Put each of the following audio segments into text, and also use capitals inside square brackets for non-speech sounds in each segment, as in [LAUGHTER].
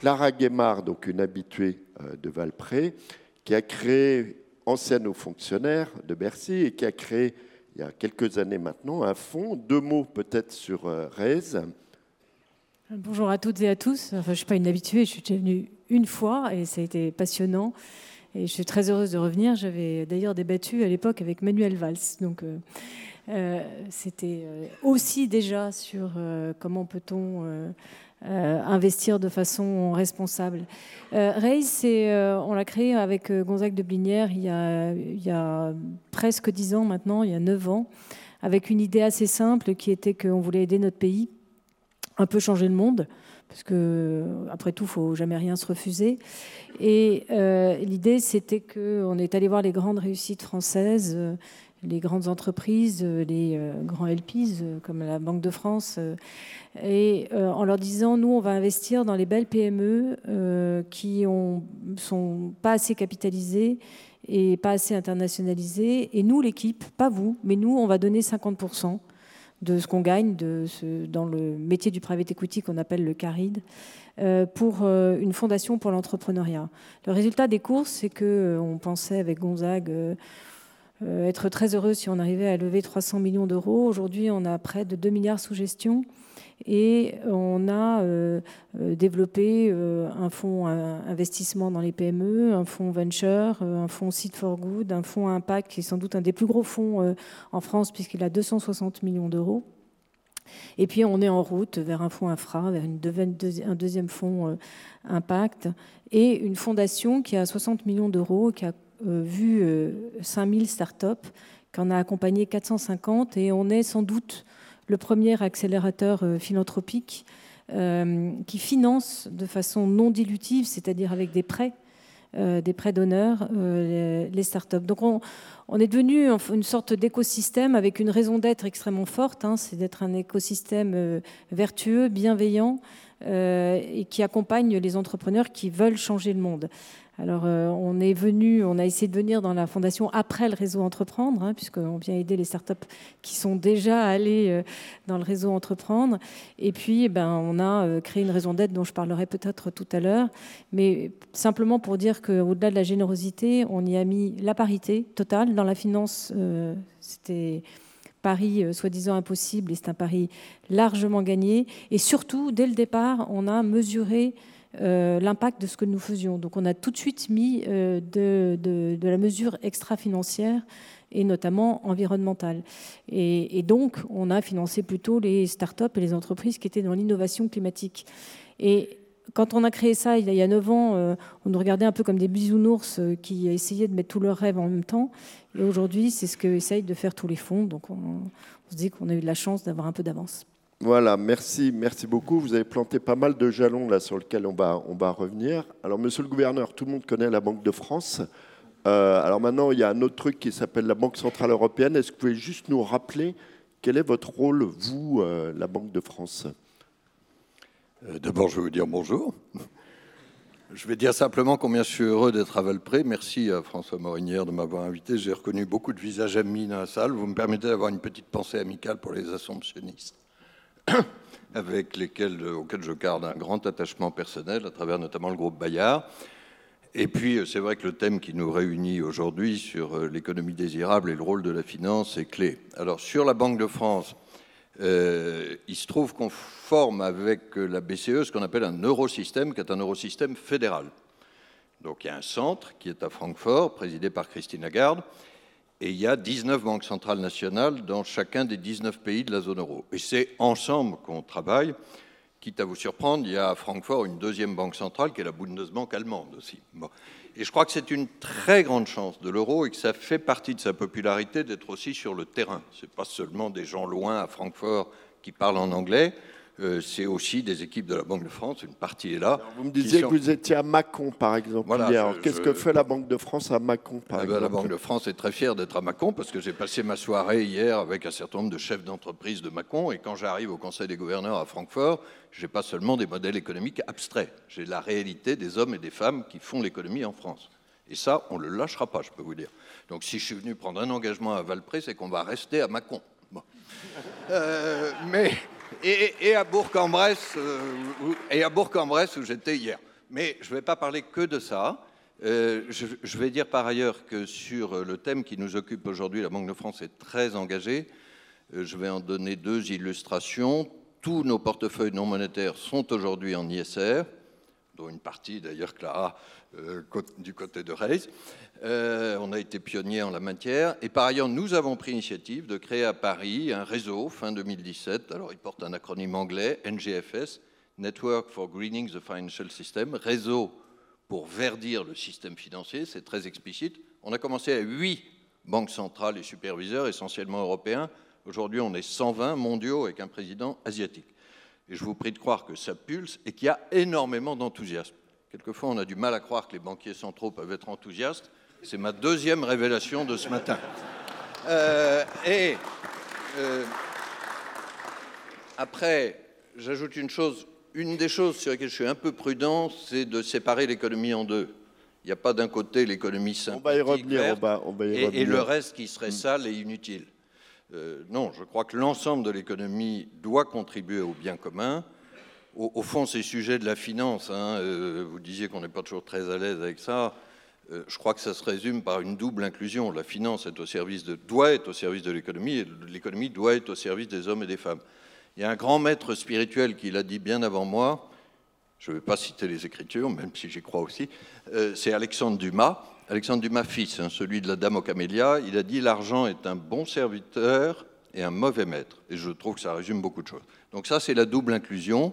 Clara Guémard, donc une habituée de Valpré, qui a créé, ancienne aux fonctionnaires de Bercy, et qui a créé, il y a quelques années maintenant, un fonds. Deux mots peut-être sur RAISE. Bonjour à toutes et à tous. Enfin, je ne suis pas une habituée, je suis déjà venue une fois et ça a été passionnant. Et je suis très heureuse de revenir. J'avais d'ailleurs débattu à l'époque avec Manuel Valls. Donc, euh, euh, c'était euh, aussi déjà sur comment peut-on investir de façon responsable. Raise, on l'a créé avec Gonzague de Blinière il y, a, presque dix ans maintenant, il y a neuf ans, avec une idée assez simple qui était qu'on voulait aider notre pays, un peu changer le monde parce que après tout, il faut jamais rien se refuser. Et euh, l'idée, c'était qu'on est allé voir les grandes réussites françaises, euh, les grandes entreprises, euh, les grands LPs comme la Banque de France, et en leur disant, nous, on va investir dans les belles PME qui ne sont pas assez capitalisées et pas assez internationalisées. Et nous, l'équipe, pas vous, mais nous, on va donner 50 de ce qu'on gagne dans le métier du private equity qu'on appelle le CARID euh, pour euh, une fondation pour l'entrepreneuriat. Le résultat des courses, c'est que euh, on pensait avec Gonzague être très heureux si on arrivait à lever 300 millions d'euros. Aujourd'hui, on a près de 2 milliards sous gestion. Et on a euh, euh, développé euh, un fonds investissement dans les PME, un fonds venture, un fonds Seed for Good, un fonds impact qui est sans doute un des plus gros fonds en France puisqu'il a 260 millions d'euros. Et puis on est en route vers un fonds infra, vers un deuxième fonds impact et une fondation qui a 60 millions d'euros, qui a vu 5000 startups, qui en a accompagné 450 et on est sans doute le premier accélérateur euh, philanthropique euh, qui finance de façon non dilutive, c'est-à-dire avec des prêts, euh, des prêts d'honneur, les, startups. Donc on, est devenu une sorte d'écosystème avec une raison d'être extrêmement forte, hein, c'est d'être un écosystème vertueux, bienveillant, et qui accompagne les entrepreneurs qui veulent changer le monde. Alors, euh, on est venu, on a essayé de venir dans la fondation après le réseau Entreprendre, hein, puisqu'on vient aider les startups qui sont déjà allées euh, dans le réseau Entreprendre. Et puis, eh ben, on a euh, créé une raison d'être dont je parlerai peut-être tout à l'heure. Mais simplement pour dire qu'au-delà de la générosité, on y a mis la parité totale. Dans la finance, c'était pari soi-disant impossible et c'est un pari largement gagné. Et surtout, dès le départ, on a mesuré euh, l'impact de ce que nous faisions. Donc on a tout de suite mis euh, de, la mesure extra-financière et notamment environnementale. Et, donc on a financé plutôt les start-up et les entreprises qui étaient dans l'innovation climatique. Et quand on a créé ça il y a 9 ans, euh, on nous regardait un peu comme des bisounours qui essayaient de mettre tous leurs rêves en même temps. Et aujourd'hui, c'est ce qu'essayent de faire tous les fonds. Donc on, se dit qu'on a eu la chance d'avoir un peu d'avance. Voilà, merci, merci beaucoup. Vous avez planté pas mal de jalons là sur lesquels on va, on va revenir. Alors, monsieur le gouverneur, tout le monde connaît la Banque de France. Euh, alors maintenant, il y a un autre truc qui s'appelle la Banque Centrale Européenne. Est-ce que vous pouvez juste nous rappeler quel est votre rôle, vous, euh, la Banque de France? Euh, D'abord, je vais vous dire bonjour. Je vais dire simplement combien je suis heureux d'être à Valpré. Merci à François Morinière de m'avoir invité. J'ai reconnu beaucoup de visages amis dans la salle. Vous me permettez d'avoir une petite pensée amicale pour les assomptionnistes. [COUGHS] avec lesquels, auxquels je garde un grand attachement personnel, à travers notamment le groupe Bayard. Et puis, c'est vrai que le thème qui nous réunit aujourd'hui sur euh, l'économie désirable et le rôle de la finance est clé. Alors, sur la Banque de France, euh, il se trouve qu'on forme avec la BCE ce qu'on appelle un eurosystème, qui est un eurosystème fédéral. Donc, il y a un centre qui est à Francfort, présidé par Christine Lagarde, et il y a 19 banques centrales nationales dans chacun des 19 pays de la zone euro. Et c'est ensemble qu'on travaille. Quitte à vous surprendre, il y a à Francfort une deuxième banque centrale qui est la Bundesbank allemande aussi. Et je crois que c'est une très grande chance de l'euro et que ça fait partie de sa popularité d'être aussi sur le terrain. Ce n'est pas seulement des gens loin à Francfort qui parlent en anglais. Euh, c'est aussi des équipes de la Banque de France, une partie est là. vous me disiez que vous étiez à Mâcon, par exemple, Qu'est-ce que fait la Banque de France à Mâcon, par eh ben, La Banque de France est très fière d'être à Mâcon parce que j'ai passé ma soirée hier avec un certain nombre de chefs d'entreprise de Mâcon et quand j'arrive au Conseil des gouverneurs à Francfort, je n'ai pas seulement des modèles économiques abstraits, j'ai la réalité des hommes et des femmes qui font l'économie en France. Et ça, on ne le lâchera pas, je peux vous dire. Donc si je suis venu prendre un engagement à Valpré, c'est qu'on va rester à Mâcon. Euh, mais et, à Bourg-en-Bresse, euh, et à Bourg-en-Bresse où j'étais hier. Mais je ne vais pas parler que de ça. Euh, je, vais dire par ailleurs que sur le thème qui nous occupe aujourd'hui, la Banque de France est très engagée. Euh, je vais en donner deux illustrations. Tous nos portefeuilles non monétaires sont aujourd'hui en ISR, dont une partie d'ailleurs, Clara, euh, du côté de Reis. on a été pionnier en la matière. Et par ailleurs, nous avons pris l'initiative de créer à Paris un réseau fin 2017. Alors, il porte un acronyme anglais, NGFS, Network for Greening the Financial System, réseau pour verdir le système financier, c'est très explicite. On a commencé à 8 banques centrales et superviseurs, essentiellement européens. Aujourd'hui, on est 120 mondiaux avec un président asiatique. Et je vous prie de croire que ça pulse et qu'il y a énormément d'enthousiasme. Quelquefois, on a du mal à croire que les banquiers centraux peuvent être enthousiastes. C'est ma deuxième révélation de ce matin. Euh, et euh, après, j'ajoute une chose une des choses sur lesquelles je suis un peu prudent, c'est de séparer l'économie en deux. Il n'y a pas d'un côté l'économie simple on va y revenir, et, le reste qui serait mm. sale et inutile. Euh, non, je crois que l'ensemble de l'économie doit contribuer au bien commun. Au, fond, ces sujets de la finance, hein, euh, vous disiez qu'on n'est pas toujours très à l'aise avec ça. Euh, je crois que ça se résume par une double inclusion. La finance doit être au service de l'économie et l'économie doit être au service des hommes et des femmes. Il y a un grand maître spirituel qui l'a dit bien avant moi, je ne vais pas citer les Écritures, même si j'y crois aussi, c'est Alexandre Dumas. Alexandre Dumas fils, hein, celui de la Dame aux Camélias, il a dit l'argent est un bon serviteur et un mauvais maître. Et je trouve que ça résume beaucoup de choses. Donc ça, c'est la double inclusion.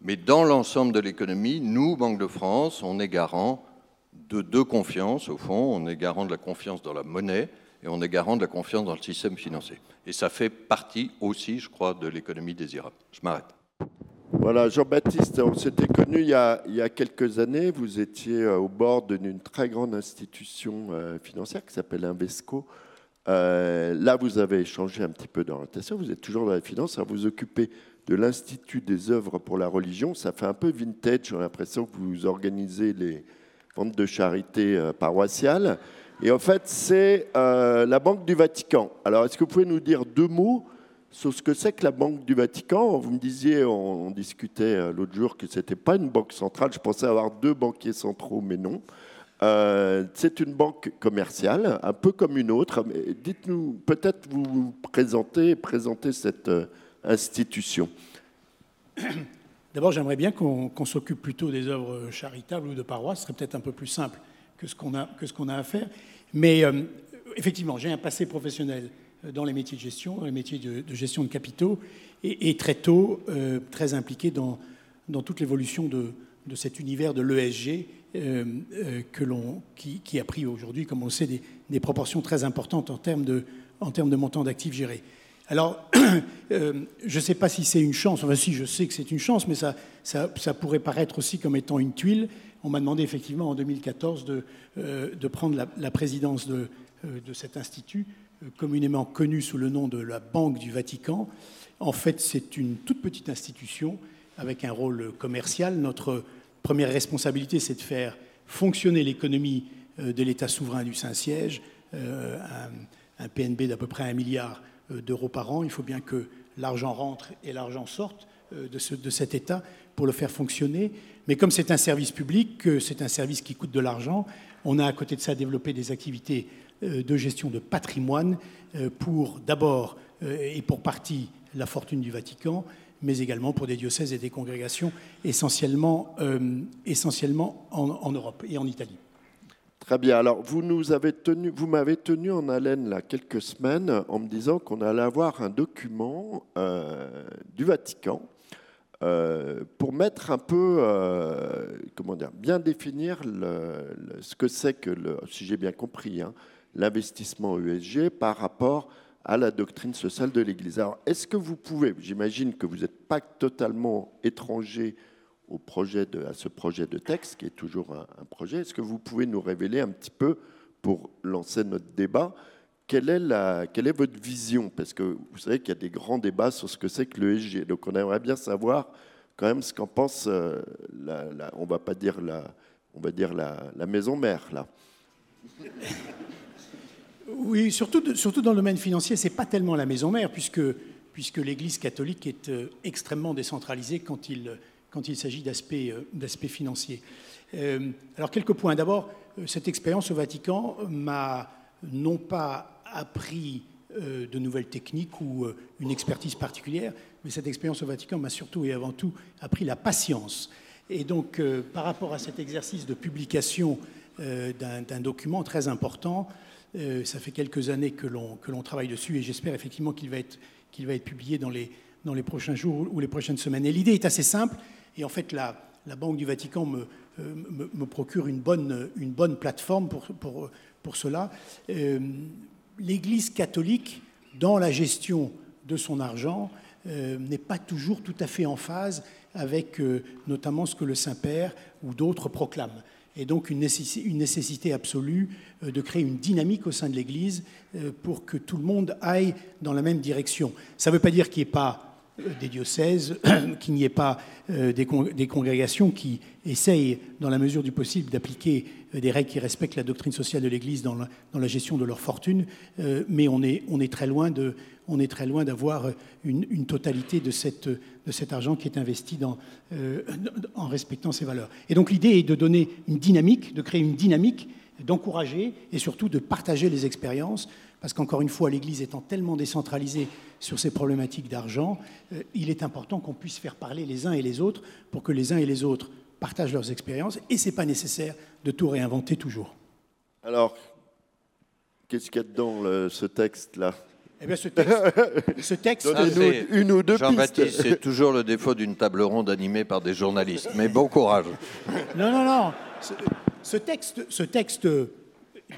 Mais dans l'ensemble de l'économie, nous, Banque de France, on est garant de deux confiances, au fond. On est garant de la confiance dans la monnaie et on est garant de la confiance dans le système financier. Et ça fait partie aussi, je crois, de l'économie désirable. Je m'arrête. Voilà, Jean-Baptiste, on s'était connu il y, a, quelques années. Vous étiez euh, au bord d'une très grande institution euh, financière qui s'appelle Invesco. Euh, là, vous avez changé un petit peu d'orientation. Vous êtes toujours dans la finance. vous occupez de l'Institut des œuvres pour la religion. Ça fait un peu vintage. J'ai l'impression que vous organisez les ventes de charité paroissiales. Et en fait, c'est la Banque du Vatican. Alors, est-ce que vous pouvez nous dire deux mots sur ce que c'est que la Banque du Vatican Vous me disiez, on, discutait euh, l'autre jour que ce n'était pas une banque centrale. Je pensais avoir deux banquiers centraux, mais non. Euh, c'est une banque commerciale, un peu comme une autre. Dites-nous, peut-être vous, vous présenter cette institution. [COUGHS] D'abord, j'aimerais bien qu'on s'occupe plutôt des œuvres charitables ou de paroisse. Ce serait peut-être un peu plus simple que ce qu'on a, qu'on a à faire. Mais euh, effectivement, j'ai un passé professionnel euh, dans les métiers de gestion, les métiers de, gestion de capitaux, et, très tôt euh, très impliqué dans, dans toute l'évolution de, de, cet univers de l'ESG que l'on, qui, qui, a pris aujourd'hui, comme on le sait, des, des, proportions très importantes en termes de, en termes de montant d'actifs gérés. Alors, [CLEARS THROAT] je ne sais pas si c'est une chance, enfin si je sais que c'est une chance, mais ça, ça, ça, pourrait paraître aussi comme étant une tuile on m'a demandé effectivement en 2014 de, euh, de prendre la, présidence de, euh, de, cet institut, euh, communément connu sous le nom de la Banque du Vatican. En fait, c'est une toute petite institution avec un rôle commercial. Notre première responsabilité, c'est de faire fonctionner l'économie de l'État souverain du Saint-Siège, un, PNB d'à peu près un milliard d'euros par an. Il faut bien que l'argent rentre et l'argent sorte de, ce, de cet État pour le faire fonctionner. Mais comme c'est un service public, c'est un service qui coûte de l'argent, on a à côté de ça développé des activités euh, de gestion de patrimoine euh, pour d'abord euh, et pour partie la fortune du Vatican, mais également pour des diocèses et des congrégations essentiellement, essentiellement en, Europe et en Italie. Très bien. Alors, vous nous avez tenu, vous m'avez tenu en haleine là quelques semaines en me disant qu'on allait avoir un document du Vatican euh, pour mettre un peu, euh, comment dire, bien définir ce que c'est que, le, si j'ai bien compris, hein, l'investissement ESG par rapport à la doctrine sociale de l'Église. Alors, est-ce que vous pouvez, j'imagine que vous n'êtes pas totalement étranger au projet à ce projet de texte, qui est toujours un projet, est-ce que vous pouvez nous révéler un petit peu, pour lancer notre débat, quelle est, la, quelle est votre vision? Parce que vous savez qu'il y a des grands débats sur ce que c'est que l'ESG. Donc on aimerait bien savoir quand même ce qu'en pense, euh, la, on va pas dire la, on va dire la maison mère là. [LAUGHS] Oui, surtout, dans le domaine financier, c'est pas tellement la maison mère, puisque, l'Église catholique est euh, extrêmement décentralisée quand il, quand il s'agit d'aspects financiers. alors quelques points. D'abord, cette expérience au Vatican m'a non pas appris de nouvelles techniques ou une expertise particulière, mais cette expérience au Vatican m'a surtout et avant tout appris la patience. Et donc, par rapport à cet exercice de publication d'un document très important, ça fait quelques années que l'on travaille dessus et j'espère effectivement qu'il va, être, publié dans les, prochains jours ou les prochaines semaines. Et l'idée est assez simple et en fait, la, Banque du Vatican me, me, procure une bonne, plateforme pour, pour, pour cela. L'Église catholique, dans la gestion de son argent, n'est pas toujours tout à fait en phase avec notamment ce que le Saint-Père ou d'autres proclament et donc une nécessité, absolue euh, de créer une dynamique au sein de l'Église euh, pour que tout le monde aille dans la même direction. Ça ne veut pas dire qu'il n'y ait pas euh, des diocèses, [COUGHS] qu'il n'y ait pas des, congrégations qui essayent, dans la mesure du possible, d'appliquer des règles qui respectent la doctrine sociale de l'Église dans, la, gestion de leur fortune, mais on est, on est très loin de, on est très loin d'avoir une, totalité de, cet argent qui est investi euh, en respectant ces valeurs. Et donc l'idée est de donner une dynamique, de créer une dynamique, d'encourager et surtout de partager les expériences, parce qu'encore une fois, l'Église étant tellement décentralisée sur ces problématiques d'argent, euh, il est important qu'on puisse faire parler les uns et les autres pour que les uns et les autres partagent leurs expériences, et ce n'est pas nécessaire de tout réinventer toujours. Alors, qu'est-ce qu'il y a dans ce texte-là? Eh bien, ce texte, [LAUGHS] ce texte une, ou deux Jean-Baptiste, c'est toujours le défaut d'une table ronde animée par des journalistes. Mais bon courage. Non, non, non. Ce, texte, ce texte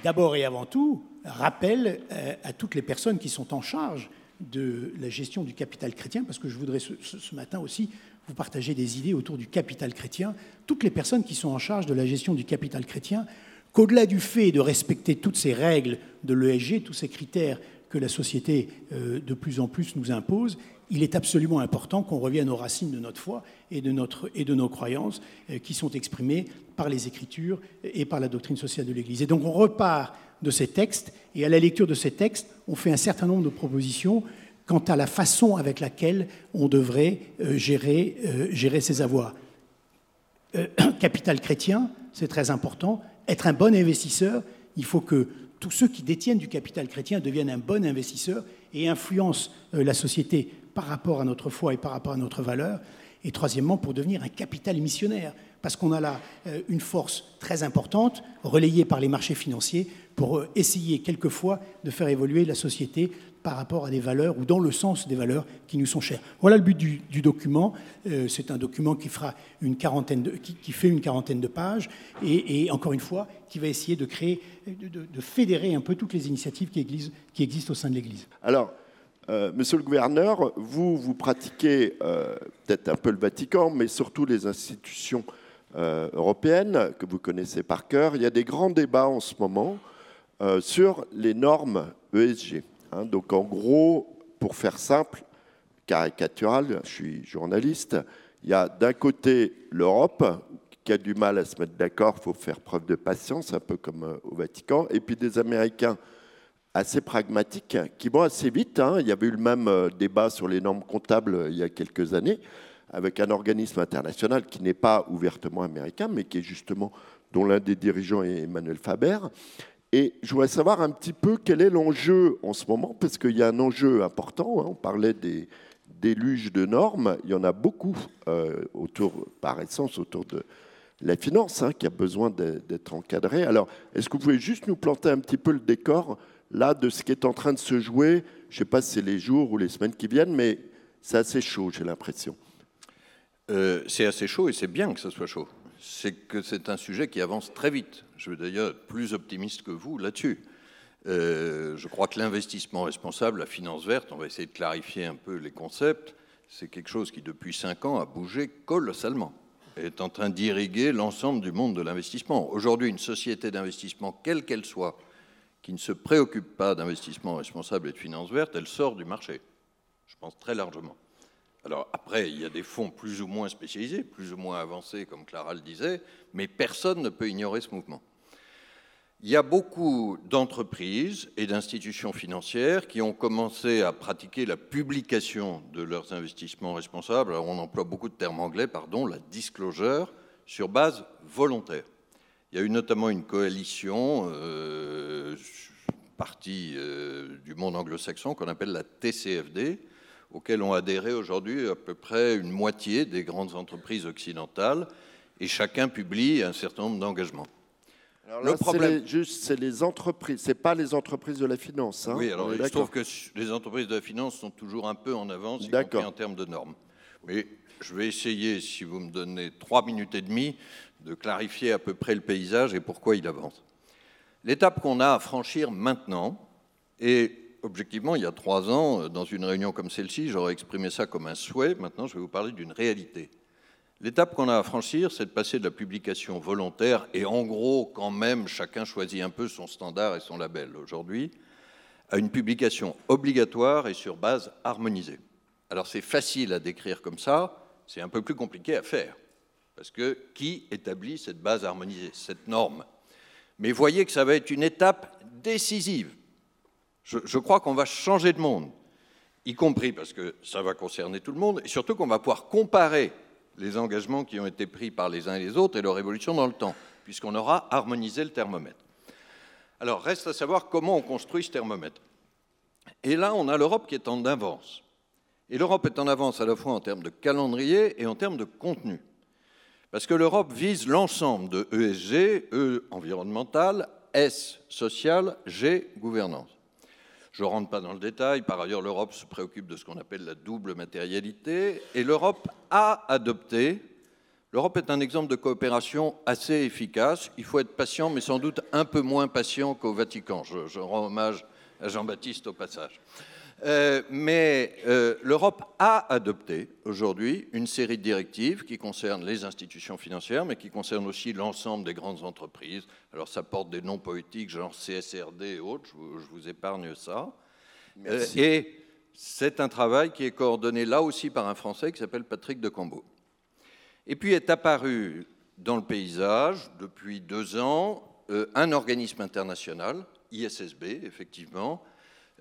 d'abord et avant tout, rappelle euh, à, toutes les personnes qui sont en charge de la gestion du capital chrétien, parce que je voudrais ce, ce, matin aussi vous partager des idées autour du capital chrétien, toutes les personnes qui sont en charge de la gestion du capital chrétien, qu'au-delà du fait de respecter toutes ces règles de l'ESG, tous ces critères que la société euh, de plus en plus nous impose, il est absolument important qu'on revienne aux racines de notre foi et de, notre, et de nos croyances euh, qui sont exprimées par les Écritures et par la doctrine sociale de l'Église. Et donc on repart de ces textes et à la lecture de ces textes, on fait un certain nombre de propositions quant à la façon avec laquelle on devrait euh, gérer, gérer ses avoirs. [COUGHS] capital chrétien, c'est très important. Être un bon investisseur, il faut que tous ceux qui détiennent du capital chrétien deviennent un bon investisseur et influencent euh, la société par rapport à notre foi et par rapport à notre valeur. Et troisièmement, pour devenir un capital missionnaire, parce qu'on a là euh, une force très importante, relayée par les marchés financiers, pour euh, essayer quelquefois de faire évoluer la société par rapport à des valeurs ou dans le sens des valeurs qui nous sont chères. Voilà le but du, document. Euh, c'est un document qui, fera une quarantaine de, qui, fait une quarantaine de pages et, encore une fois, qui va essayer de créer, de, fédérer un peu toutes les initiatives qui, existent au sein de l'Église. Alors, monsieur le gouverneur, vous, vous pratiquez peut-être un peu le Vatican, mais surtout les institutions européennes que vous connaissez par cœur. Il y a des grands débats en ce moment sur les normes ESG. Hein, donc en gros, pour faire simple, caricatural, je suis journaliste, il y a d'un côté l'Europe qui a du mal à se mettre d'accord, il faut faire preuve de patience, un peu comme euh, au Vatican, et puis des Américains assez pragmatiques qui vont assez vite. Hein. Il y avait eu le même euh, débat sur les normes comptables euh, il y a quelques années avec un organisme international qui n'est pas ouvertement américain, mais qui est justement dont l'un des dirigeants est Emmanuel Faber. Et je voudrais savoir un petit peu quel est l'enjeu en ce moment, parce qu'il y a un enjeu important. Hein. On parlait des déluges de normes. Il y en a beaucoup euh, autour, par essence, autour de la finance, hein, qui a besoin d'être encadrée. Alors, est-ce que vous pouvez juste nous planter un petit peu le décor là de ce qui est en train de se jouer? Je ne sais pas si c'est les jours ou les semaines qui viennent, mais c'est assez chaud, j'ai l'impression. Euh, c'est assez chaud et c'est bien que ce soit chaud c'est que c'est un sujet qui avance très vite. Je veux d'ailleurs être plus optimiste que vous là-dessus. Euh, je crois que l'investissement responsable, la finance verte, on va essayer de clarifier un peu les concepts, c'est quelque chose qui depuis cinq ans a bougé colossalement est en train d'irriguer l'ensemble du monde de l'investissement. Aujourd'hui, une société d'investissement, quelle qu'elle soit, qui ne se préoccupe pas d'investissement responsable et de finance verte, elle sort du marché. Je pense très largement. Alors après, il y a des fonds plus ou moins spécialisés, plus ou moins avancés, comme Clara le disait, mais personne ne peut ignorer ce mouvement. il y a beaucoup d'entreprises et d'institutions financières qui ont commencé à pratiquer la publication de leurs investissements responsables. Alors on emploie beaucoup de termes anglais, pardon, la disclosure, sur base volontaire. Il y a eu notamment une coalition, euh, partie euh, du monde anglo-saxon, qu'on appelle la TCFD, auquel ont adhéré aujourd'hui à peu près une moitié des grandes entreprises occidentales, et chacun publie un certain nombre d'engagements le problème, juste, c'est les entreprises, c'est pas les entreprises de la finance. Hein oui, alors je trouve que les entreprises de la finance sont toujours un peu en avance, y compris en termes de normes. Oui, je vais essayer, si vous me donnez trois minutes et demie, de clarifier à peu près le paysage et pourquoi il avance. L'étape qu'on a à franchir maintenant, et objectivement, il y a trois ans, dans une réunion comme celle-ci, j'aurais exprimé ça comme un souhait. Maintenant, je vais vous parler d'une réalité. L'étape qu'on a à franchir, c'est de passer de la publication volontaire, et en gros, quand même, chacun choisit un peu son standard et son label aujourd'hui, à une publication obligatoire et sur base harmonisée. Alors c'est facile à décrire comme ça, c'est un peu plus compliqué à faire, parce que qui établit cette base harmonisée, cette norme? Mais voyez que ça va être une étape décisive. Je, crois qu'on va changer de monde, y compris parce que ça va concerner tout le monde, et surtout qu'on va pouvoir comparer les engagements qui ont été pris par les uns et les autres et leur évolution dans le temps, puisqu'on aura harmonisé le thermomètre. Alors, reste à savoir comment on construit ce thermomètre. Et là, on a l'Europe qui est en avance. Et l'Europe est en avance à la fois en termes de calendrier et en termes de contenu. Parce que l'Europe vise l'ensemble de ESG, E environnemental, S social, G gouvernance. Je ne rentre pas dans le détail. Par ailleurs, l'Europe se préoccupe de ce qu'on appelle la double matérialité. Et l'Europe a adopté. L'Europe est un exemple de coopération assez efficace. Il faut être patient, mais sans doute un peu moins patient qu'au Vatican. Je, rends hommage à Jean-Baptiste au passage. Euh, mais euh, l'Europe a adopté aujourd'hui une série de directives qui concernent les institutions financières, mais qui concernent aussi l'ensemble des grandes entreprises. Alors ça porte des noms poétiques, genre CSRD et autres, je vous, épargne ça. Euh, et c'est un travail qui est coordonné là aussi par un Français qui s'appelle Patrick de Cambo. Et puis est apparu dans le paysage depuis deux ans un organisme international, ISSB effectivement,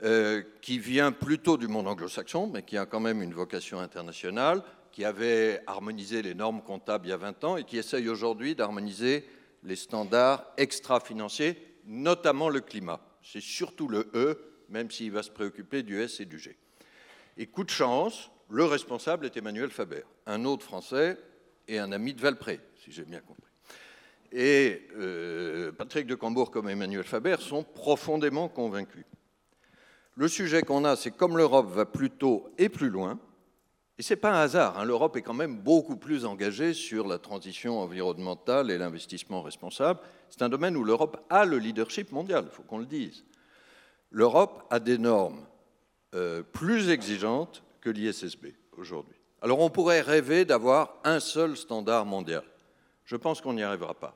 euh, qui vient plutôt du monde anglo-saxon, mais qui a quand même une vocation internationale, qui avait harmonisé les normes comptables il y a 20 ans et qui essaye aujourd'hui d'harmoniser les standards extra-financiers, notamment le climat. C'est surtout le E, même s'il va se préoccuper du S et du G. Et coup de chance, le responsable est Emmanuel Faber, un autre Français et un ami de Valpré, si j'ai bien compris. Et euh, Patrick de Cambourg comme Emmanuel Faber sont profondément convaincus. Le sujet qu'on a, c'est comme l'Europe va plus tôt et plus loin, et ce n'est pas un hasard, hein, l'Europe est quand même beaucoup plus engagée sur la transition environnementale et l'investissement responsable. C'est un domaine où l'Europe a le leadership mondial, il faut qu'on le dise. L'Europe a des normes euh, plus exigeantes que l'ISSB aujourd'hui. Alors on pourrait rêver d'avoir un seul standard mondial. Je pense qu'on n'y arrivera pas.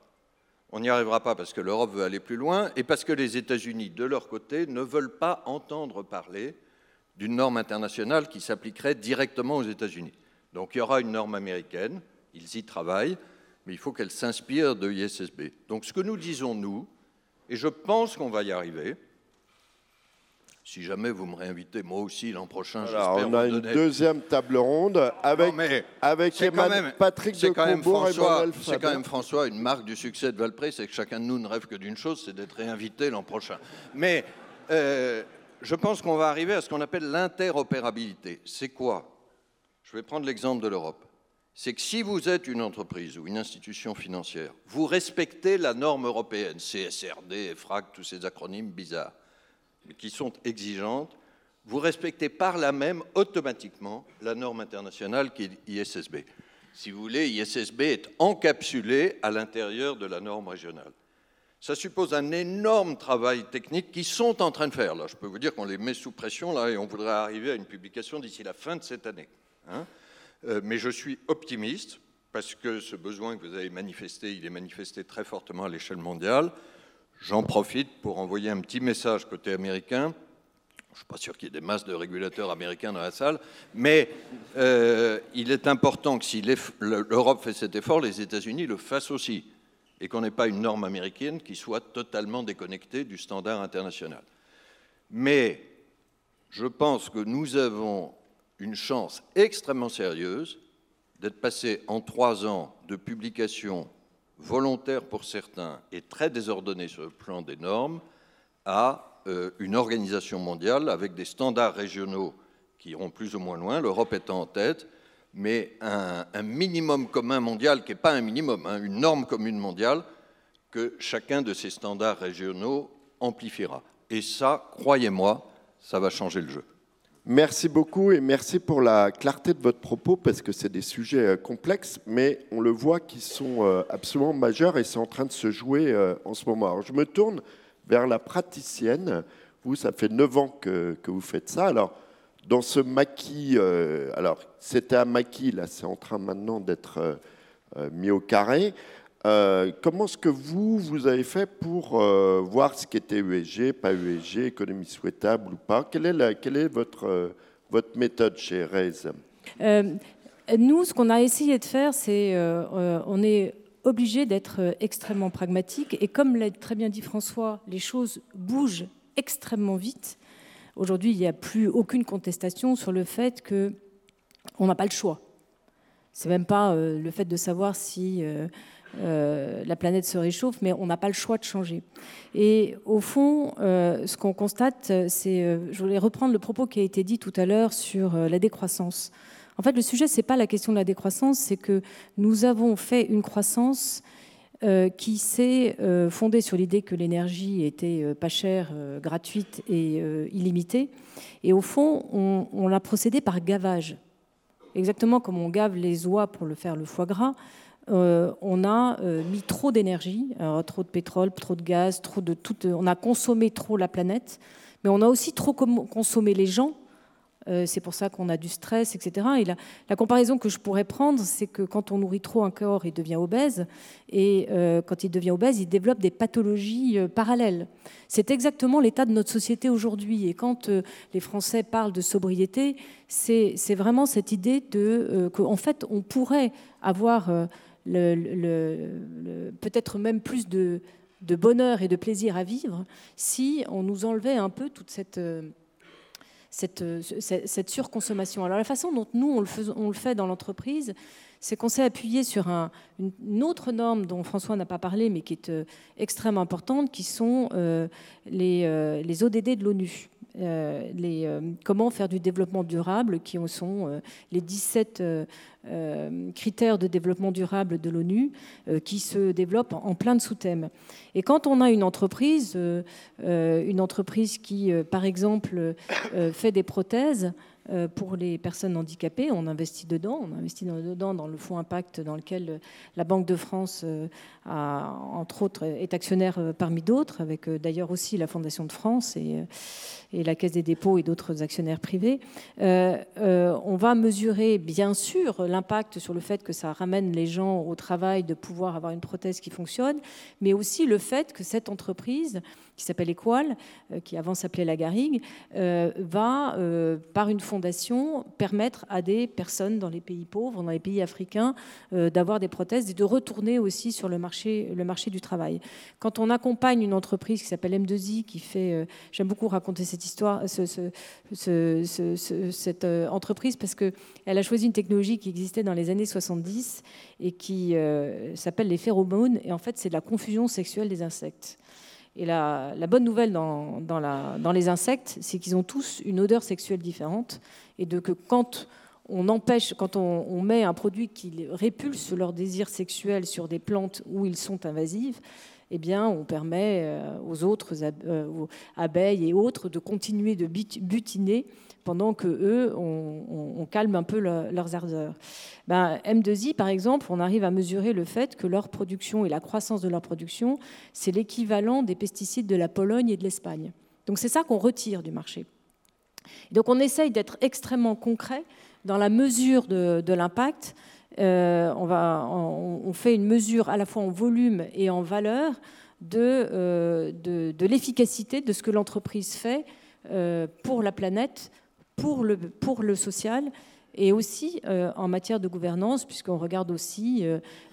On n'y arrivera pas parce que l'Europe veut aller plus loin et parce que les États-Unis, de leur côté, ne veulent pas entendre parler d'une norme internationale qui s'appliquerait directement aux États-Unis. Donc il y aura une norme américaine, ils y travaillent, mais il faut qu'elle s'inspire de l'ISSB. Donc ce que nous disons, nous, et je pense qu'on va y arriver, si jamais vous me réinvitez, moi aussi l'an prochain, j'espère On a une deuxième table ronde avec, avec Patrick de quand même François, C'est quand même, François, une marque du succès de Valpré, c'est que chacun de nous ne rêve que d'une chose, c'est d'être réinvité l'an prochain. Mais euh, je pense qu'on va arriver à ce qu'on appelle l'interopérabilité. C'est quoi? Je vais prendre l'exemple de l'Europe. C'est que si vous êtes une entreprise ou une institution financière, vous respectez la norme européenne, CSRD, EFRAG, tous ces acronymes bizarres qui sont exigeantes, vous respectez par là même automatiquement la norme internationale qui est ISSB. Si vous voulez, ISSB est encapsulé à l'intérieur de la norme régionale. Ça suppose un énorme travail technique qu'ils sont en train de faire. Là, je peux vous dire qu'on les met sous pression là, et on voudrait arriver à une publication d'ici la fin de cette année. Hein. Euh, mais je suis optimiste parce que ce besoin que vous avez manifesté, il est manifesté très fortement à l'échelle mondiale. J'en profite pour envoyer un petit message côté américain. Je ne suis pas sûr qu'il y ait des masses de régulateurs américains dans la salle, mais euh, il est important que si l'Europe fait cet effort, les États-Unis le fassent aussi. et qu'on n'ait pas une norme américaine qui soit totalement déconnectée du standard international. Mais je pense que nous avons une chance extrêmement sérieuse d'être passé en trois ans de publication volontaire pour certains et très désordonnée sur le plan des normes à euh, une organisation mondiale avec des standards régionaux qui iront plus ou moins loin, l'Europe étant en tête, mais un, minimum commun mondial qui n'est pas un minimum, hein, une norme commune mondiale que chacun de ces standards régionaux amplifiera. Et ça, croyez-moi, ça va changer le jeu. Merci beaucoup et merci pour la clarté de votre propos parce que c'est des sujets euh, complexes, mais on le voit qui sont euh, absolument majeurs et c'est en train de se jouer euh, en ce moment. Alors je me tourne vers la praticienne. Vous, ça fait 9 ans que, que vous faites ça. Alors, dans ce maquis, alors c'était un maquis, là c'est en train maintenant d'être mis au carré. Euh, comment est-ce que vous, vous avez fait pour euh, voir ce qui était USG, pas USG, économie souhaitable ou pas? Quelle est, euh, votre méthode chez Rez Nous, ce qu'on a essayé de faire, c'est on est obligé d'être extrêmement pragmatique. Et comme l'a très bien dit François, les choses bougent extrêmement vite. Aujourd'hui, il n'y a plus aucune contestation sur le fait qu'on n'a pas le choix. C'est même pas le fait de savoir si euh, la planète se réchauffe, mais on n'a pas le choix de changer. Et au fond, euh, ce qu'on constate, c'est, euh, je voulais reprendre le propos qui a été dit tout à l'heure sur la décroissance. En fait, le sujet, c'est pas la question de la décroissance, c'est que nous avons fait une croissance qui s'est fondée sur l'idée que l'énergie était pas chère, gratuite et illimitée. Et au fond, on, on l'a procédé par gavage. Exactement comme on gave les oies pour le faire le foie gras, euh, on a euh, mis trop d'énergie, trop de pétrole, trop de gaz, trop de tout, on a consommé trop la planète, mais on a aussi trop consommé les gens. Euh, c'est pour ça qu'on a du stress, etc. Et la, la comparaison que je pourrais prendre, c'est que quand on nourrit trop un corps, il devient obèse, et quand il devient obèse, il développe des pathologies parallèles. C'est exactement l'état de notre société aujourd'hui. Et quand les Français parlent de sobriété, c'est vraiment cette idée de qu'en fait, on pourrait avoir le, peut-être même plus de, bonheur et de plaisir à vivre si on nous enlevait un peu toute cette, cette, cette, surconsommation. Alors la façon dont nous, on le, fait dans l'entreprise, c'est qu'on s'est appuyé sur un, une autre norme dont François n'a pas parlé, mais qui est euh, extrêmement importante, qui sont euh, les, euh, les ODD de l'ONU. Euh, les, euh, comment faire du développement durable, qui sont euh, les 17 critères de développement durable de l'ONU, qui se développent en plein de sous-thèmes. Et quand on a une entreprise, une entreprise qui, par exemple, fait des prothèses, pour les personnes handicapées. On investit dedans, on investit dedans dans le fonds Impact dans lequel euh, la Banque de France, euh, entre autres, est actionnaire parmi d'autres, avec d'ailleurs aussi la Fondation de France et, et la Caisse des dépôts et d'autres actionnaires privés. on va mesurer bien sûr l'impact sur le fait que ça ramène les gens au travail de pouvoir avoir une prothèse qui fonctionne, mais aussi le fait que cette entreprise qui s'appelle Equal, euh, qui avant s'appelait La Garrigue, euh, va, euh, par une fondation, permettre à des personnes dans les pays pauvres, dans les pays africains, d'avoir des prothèses et de retourner aussi sur le marché, le marché du travail. Quand on accompagne une entreprise qui s'appelle M2I, qui fait, j'aime beaucoup raconter cette histoire, cette entreprise, parce qu'elle a choisi une technologie qui existait dans les années 70 et qui s'appelle les phéromones, et en fait c'est de la confusion sexuelle des insectes. Et la, bonne nouvelle dans, les insectes, c'est qu'ils ont tous une odeur sexuelle différente et que quand on empêche, quand on, met un produit qui répulse leur désir sexuel sur des plantes où ils sont invasives, eh bien, on permet euh, aux autres euh, abeilles et autres de continuer de butiner pendant que eux, on, calme un peu leurs ardeurs. Ben, M2I, par exemple, on arrive à mesurer le fait que leur production et la croissance de leur production, c'est l'équivalent des pesticides de la Pologne et de l'Espagne. Donc c'est ça qu'on retire du marché. Donc on essaye d'être extrêmement concret dans la mesure de, l'impact. Euh, on, fait une mesure à la fois en volume et en valeur de, euh, de, l'efficacité de ce que l'entreprise fait euh, pour la planète, pour le, pour le social et aussi en matière de gouvernance, puisqu'on regarde aussi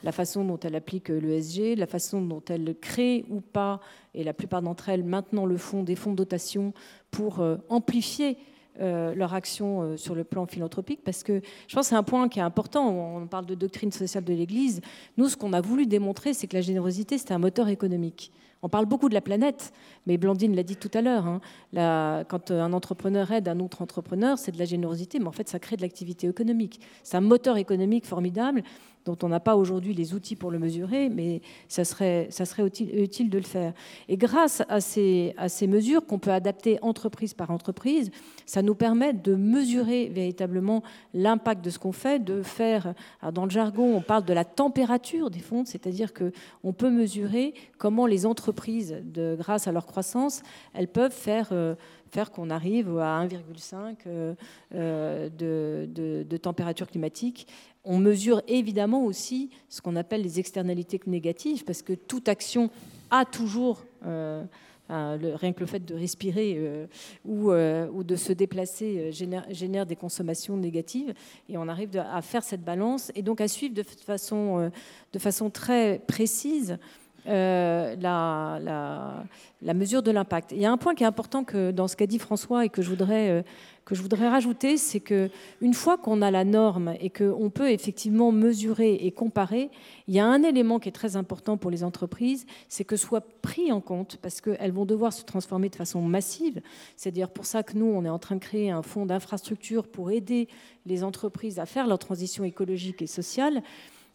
la façon dont elle applique l'ESG, la façon dont elle crée ou pas, et la plupart d'entre elles maintenant le font, des fonds de dotation pour amplifier euh, leur action euh, sur le plan philanthropique, parce que je pense que c'est un point qui est important. On parle de doctrine sociale de l'Église. Nous, ce qu'on a voulu démontrer, c'est que la générosité, c'est un moteur économique. On parle beaucoup de la planète, mais Blandine l'a dit tout à l'heure. Hein, quand un entrepreneur aide un autre entrepreneur, c'est de la générosité, mais en fait, ça crée de l'activité économique. C'est un moteur économique formidable dont on n'a pas aujourd'hui les outils pour le mesurer, mais ça serait, utile, de le faire. Et grâce à ces, mesures qu'on peut adapter entreprise par entreprise, ça nous permet de mesurer véritablement l'impact de ce qu'on fait, de faire, dans le jargon, on parle de la température des fonds, c'est-à-dire qu'on peut mesurer comment les entreprises, grâce à leur croissance, elles peuvent faire... Euh, faire qu'on arrive à 1,5 euh, euh, de, de, température climatique. On mesure évidemment aussi ce qu'on appelle les externalités négatives, parce que toute action a toujours, euh, rien que le fait de respirer euh, ou, de se déplacer génère, des consommations négatives, et on arrive à faire cette balance, et donc à suivre de façon, de façon très précise la, la, mesure de l'impact. Il y a un point qui est important dans ce qu'a dit François et que je voudrais que je voudrais rajouter, c'est que une fois qu'on a la norme et qu'on peut effectivement mesurer et comparer, il y a un élément qui est très important pour les entreprises, c'est que soit pris en compte parce qu'elles vont devoir se transformer de façon massive. C'est dire pour ça que nous, on est en train de créer un fonds d'infrastructure pour aider les entreprises à faire leur transition écologique et sociale.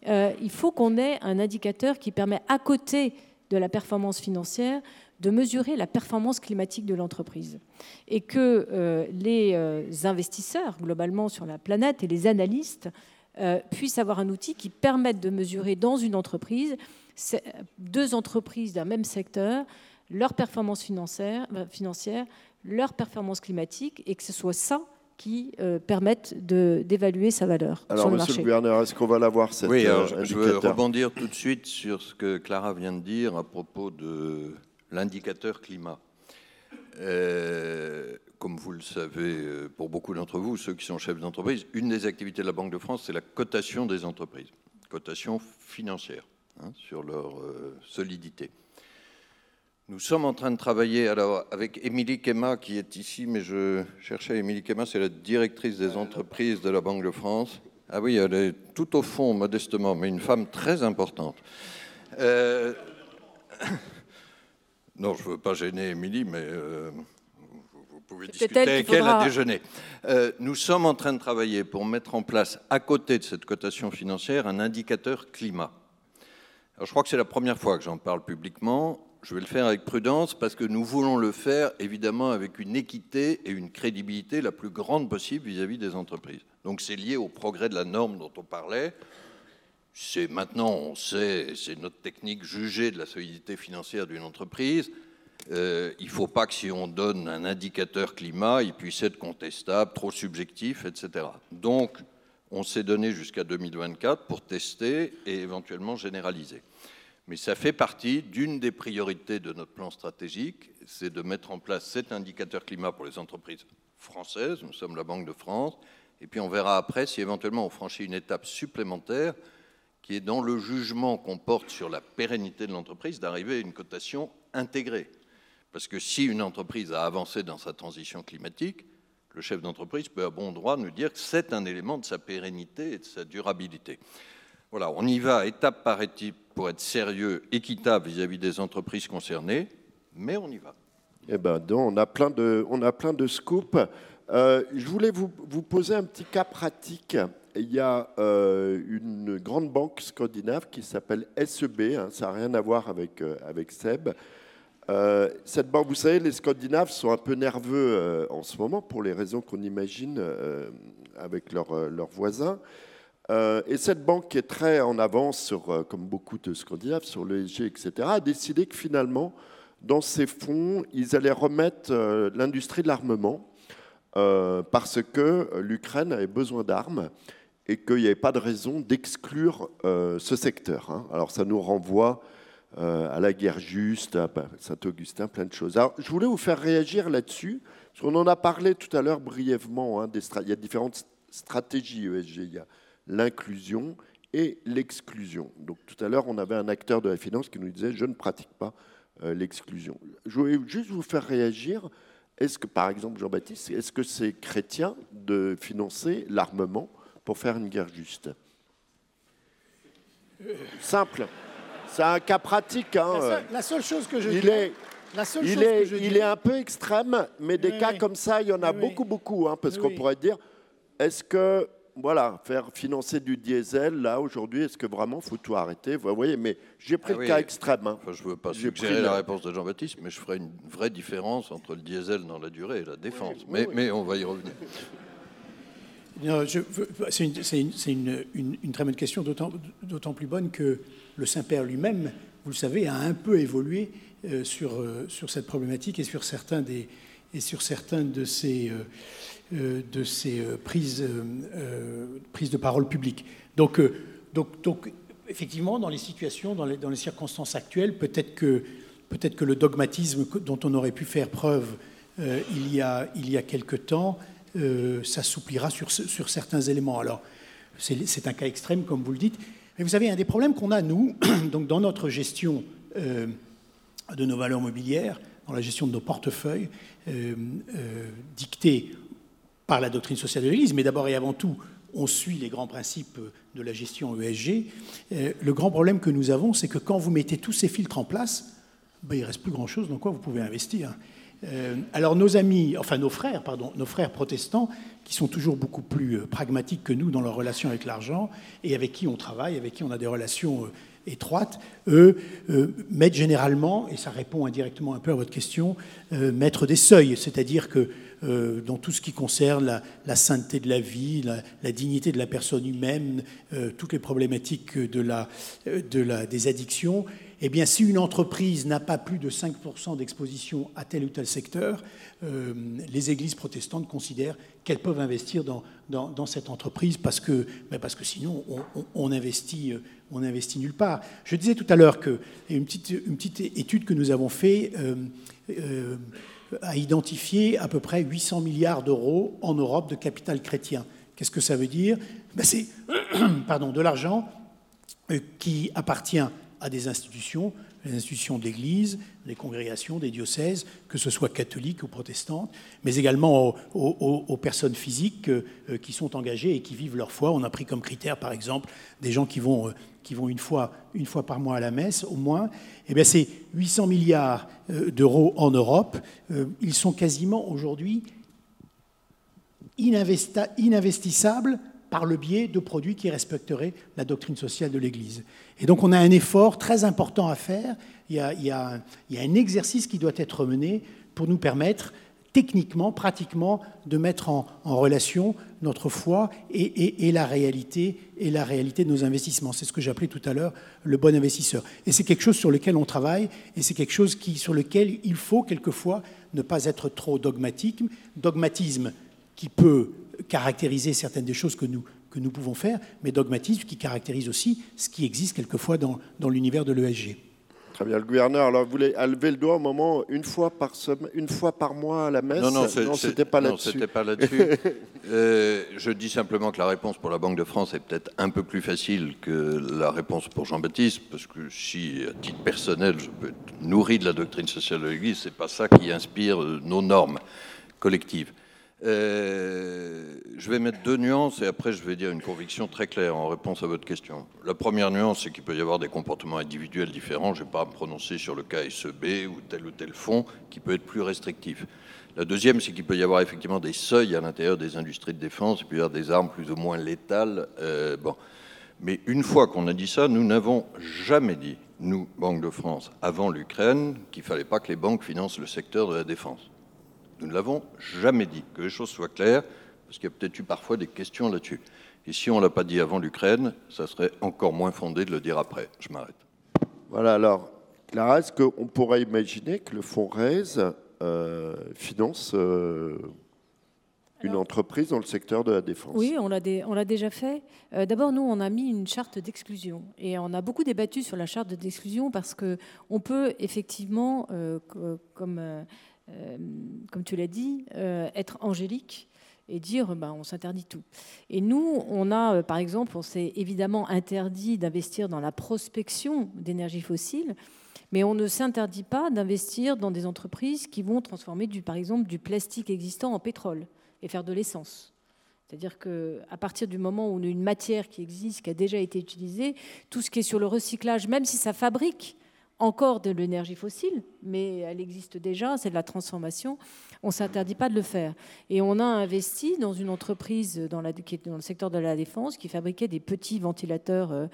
Euh, il faut qu'on ait un indicateur qui permet, à côté de la performance financière, de mesurer la performance climatique de l'entreprise. Et que euh, les euh, investisseurs, globalement sur la planète, et les analystes puissent avoir un outil qui permette de mesurer dans une entreprise, deux entreprises d'un même secteur, leur performance financière, leur performance climatique, et que ce soit ça qui permette d'évaluer sa valeur alors, sur le monsieur le gouverneur, est-ce qu'on va l'avoir cette Oui, je veux rebondir tout de suite sur ce que Clara vient de dire à propos de l'indicateur climat. Euh, comme vous le savez, euh, pour beaucoup d'entre vous, ceux qui sont chefs d'entreprise, une des activités de la Banque de France, c'est la cotation des entreprises, cotation financière hein, sur leur euh, solidité. Nous sommes en train de travailler alors, avec Émilie Kema, qui est ici, mais je cherchais Émilie Kema, c'est la directrice des entreprises de la Banque de France. Ah oui, elle est tout au fond, modestement, mais une femme très importante. [COUGHS] Non, je ne veux pas gêner Émilie, mais euh, vous, pouvez discuter avec elle à déjeuner. Euh, nous sommes en train de travailler pour mettre en place, à côté de cette cotation financière, un indicateur climat. Alors, je crois que c'est la première fois que j'en parle publiquement. Je vais le faire avec prudence parce que nous voulons le faire évidemment avec une équité et une crédibilité la plus grande possible vis-à-vis -vis des entreprises. Donc c'est lié au progrès de la norme dont on parlait c'est maintenant, on sait, c'est notre technique jugée de la solidité financière d'une entreprise. Euh, il ne faut pas que si on donne un indicateur climat, il puisse être contestable, trop subjectif, etc. Donc, on s'est donné jusqu'à 2024 pour tester et éventuellement généraliser. Mais ça fait partie d'une des priorités de notre plan stratégique, c'est de mettre en place cet indicateur climat pour les entreprises françaises. Nous sommes la Banque de France. Et puis on verra après si éventuellement on franchit une étape supplémentaire qui est dans le jugement qu'on porte sur la pérennité de l'entreprise, d'arriver à une cotation intégrée. Parce que si une entreprise a avancé dans sa transition climatique, le chef d'entreprise peut à bon droit nous dire que c'est un élément de sa pérennité et de sa durabilité. Voilà, on y va étape par étape pour être sérieux, équitable vis-à-vis des entreprises concernées, mais on y va. Eh ben, donc, on a plein de, on a plein de scoops. Euh, je voulais vous, vous, poser un petit cas pratique il y a euh, une grande banque scandinave qui s'appelle SEB, hein, ça n'a rien à voir avec, euh, avec SEB. Cette banque, vous savez, les Scandinaves sont un peu nerveux en ce moment pour les raisons qu'on imagine avec leurs voisins. Et cette banque qui est très en avance, sur, comme beaucoup de Scandinaves, sur l'ESG, etc., a décidé que finalement, dans ses fonds, ils allaient remettre l'industrie de l'armement parce que l'Ukraine avait besoin d'armes et qu'il n'y avait pas de raison d'exclure euh, ce secteur. Hein. Alors ça nous renvoie euh, à la guerre juste, à Saint-Augustin, plein de choses. Alors je voulais vous faire réagir là-dessus, parce qu'on en a parlé tout à l'heure brièvement. Hein, il y a différentes stratégie ESG. L'inclusion et l'exclusion. Donc tout à l'heure, on avait un acteur de la finance qui nous disait je ne pratique pas euh, l'exclusion. Je voulais juste vous faire réagir. Est-ce que, par exemple, Jean-Baptiste, est-ce que c'est chrétien de financer l'armement pour faire une guerre juste? Simple. C'est un cas pratique. Hein. La, seule, chose que je il Est, il, est, il est un peu extrême, mais des cas comme ça, il y en a beaucoup, beaucoup. Hein, parce qu'on pourrait dire, est-ce que voilà, faire financer du diesel, là, aujourd'hui, est-ce que vraiment il faut tout arrêter? Vous voyez, mais j'ai pris ah le cas extrême. Hein. je ne veux pas suggérer la réponse de Jean-Baptiste, mais je ferai une vraie différence entre le diesel dans la durée et la défense. mais, mais on va y revenir. [LAUGHS] C'est une, une, très bonne question, d'autant plus bonne que le Saint-Père lui-même, vous le savez, a un peu évolué euh, sur, euh, sur cette problématique et sur certains, des, et sur certains de ces, euh, de ces prises, prises de parole publiques. Donc, donc, donc, effectivement, dans les situations, dans les, dans les circonstances actuelles, peut-être que, peut que le dogmatisme dont on aurait pu faire preuve il, y a, il y a quelque temps s'assouplira sur, sur certains éléments. Alors, c'est un cas extrême, comme vous le dites, mais vous savez, un des problèmes qu'on a, nous, [CLEARS THROAT] donc dans notre gestion euh, de nos valeurs mobilières, dans la gestion de nos portefeuilles, euh, euh, dictée par la doctrine sociale de l'Église, mais d'abord et avant tout, on suit les grands principes de la gestion ESG. le grand problème que nous avons, c'est que quand vous mettez tous ces filtres en place, ben, il ne reste plus grand-chose dans quoi vous pouvez investir. alors nos amis, enfin nos frères, pardon, nos frères protestants, qui sont toujours beaucoup plus euh, pragmatiques que nous dans leur relation avec l'argent et avec qui on travaille, avec qui on a des relations euh, étroites, eux euh, mettent généralement, et ça répond indirectement un peu à votre question, mettre des seuils, c'est-à-dire que dans tout ce qui concerne la, sainteté de la vie, la, dignité de la personne humaine, toutes les problématiques de la, de la, des addictions, eh bien, si une entreprise n'a pas plus de 5% d'exposition à tel ou tel secteur, euh, les églises protestantes considèrent qu'elles peuvent investir dans, dans, cette entreprise parce que, ben parce que sinon, on, investit, euh, on investit nulle part. Je disais tout à l'heure que une petite, étude que nous avons faite euh, a identifié à peu près 800 milliards d'euros en Europe de capital chrétien. Qu'est-ce que ça veut dire? Ben C'est [COUGHS] pardon, de l'argent qui appartient à des institutions, les institutions de l'Église, des congrégations, des diocèses, que ce soit catholiques ou protestantes, mais également aux, personnes physiques euh, qui sont engagées et qui vivent leur foi. On a pris comme critère, par exemple, des gens qui vont, euh, qui vont une, fois, une fois par mois à la messe, au moins. Eh bien, c'est 800 milliards euh, d'euros en Europe. Ils sont quasiment aujourd'hui ininvestissables par le biais de produits qui respecteraient la doctrine sociale de l'Église. Et donc on a un effort très important à faire, il y a, un exercice qui doit être mené pour nous permettre techniquement, pratiquement, de mettre en, relation notre foi et, la réalité, et la réalité de nos investissements. C'est ce que j'appelais tout à l'heure le bon investisseur. Et c'est quelque chose sur lequel on travaille, et c'est quelque chose qui, sur lequel il faut quelquefois ne pas être trop dogmatique. Dogmatisme qui peut caractériser certaines des choses que nous, que nous pouvons faire, mais dogmatisme qui caractérise aussi ce qui existe quelquefois dans, dans l'univers de l'ESG. Très bien. Le gouverneur, alors, vous voulez lever le doigt au moment, une fois par, semaine, une fois par mois à la messe? Non, non, c'était pas là-dessus. pas [LAUGHS] là-dessus. Euh, je dis simplement que la réponse pour la Banque de France est peut-être un peu plus facile que la réponse pour Jean-Baptiste, parce que si, à titre personnel, je peux être nourri de la doctrine sociale de l'Église, c'est pas ça qui inspire nos normes collectives. Euh, je vais mettre deux nuances et après je vais dire une conviction très claire en réponse à votre question. La première nuance, c'est qu'il peut y avoir des comportements individuels différents. Je ne vais pas me prononcer sur le cas SEB ou tel ou tel fonds qui peut être plus restrictif. La deuxième, c'est qu'il peut y avoir effectivement des seuils à l'intérieur des industries de défense, il peut y avoir des armes plus ou moins létales. Euh. Mais une fois qu'on a dit ça, nous n'avons jamais dit, nous, Banque de France, avant l'Ukraine, qu'il ne fallait pas que les banques financent le secteur de la défense. Nous ne l'avons jamais dit. Que les choses soient claires, parce qu'il y a peut-être eu parfois des questions là-dessus. Et si on ne l'a pas dit avant l'Ukraine, ça serait encore moins fondé de le dire après. Je m'arrête. Voilà, alors, Clara, est-ce qu'on pourrait imaginer que le fonds RAISE euh, finance euh, une entreprise dans le secteur de la défense? Oui, on l'a, déjà fait. Euh, d'abord, nous, on a mis une charte d'exclusion. Et on a beaucoup débattu sur la charte d'exclusion parce qu'on peut effectivement, comme euh, comme tu l'as dit, euh, être angélique et dire ben, on s'interdit tout. Et nous, on a, par exemple, on s'est évidemment interdit d'investir dans la prospection d'énergie fossile, mais on ne s'interdit pas d'investir dans des entreprises qui vont transformer, du, par exemple, du plastique existant en pétrole et faire de l'essence. C'est-à-dire qu'à partir du moment où on a une matière qui existe, qui a déjà été utilisée, tout ce qui est sur le recyclage, même si ça fabrique encore de l'énergie fossile, mais elle existe déjà, c'est de la transformation, on ne s'interdit pas de le faire. Et on a investi dans une entreprise dans, qui dans le secteur de la défense qui fabriquait des petits ventilateurs, euh,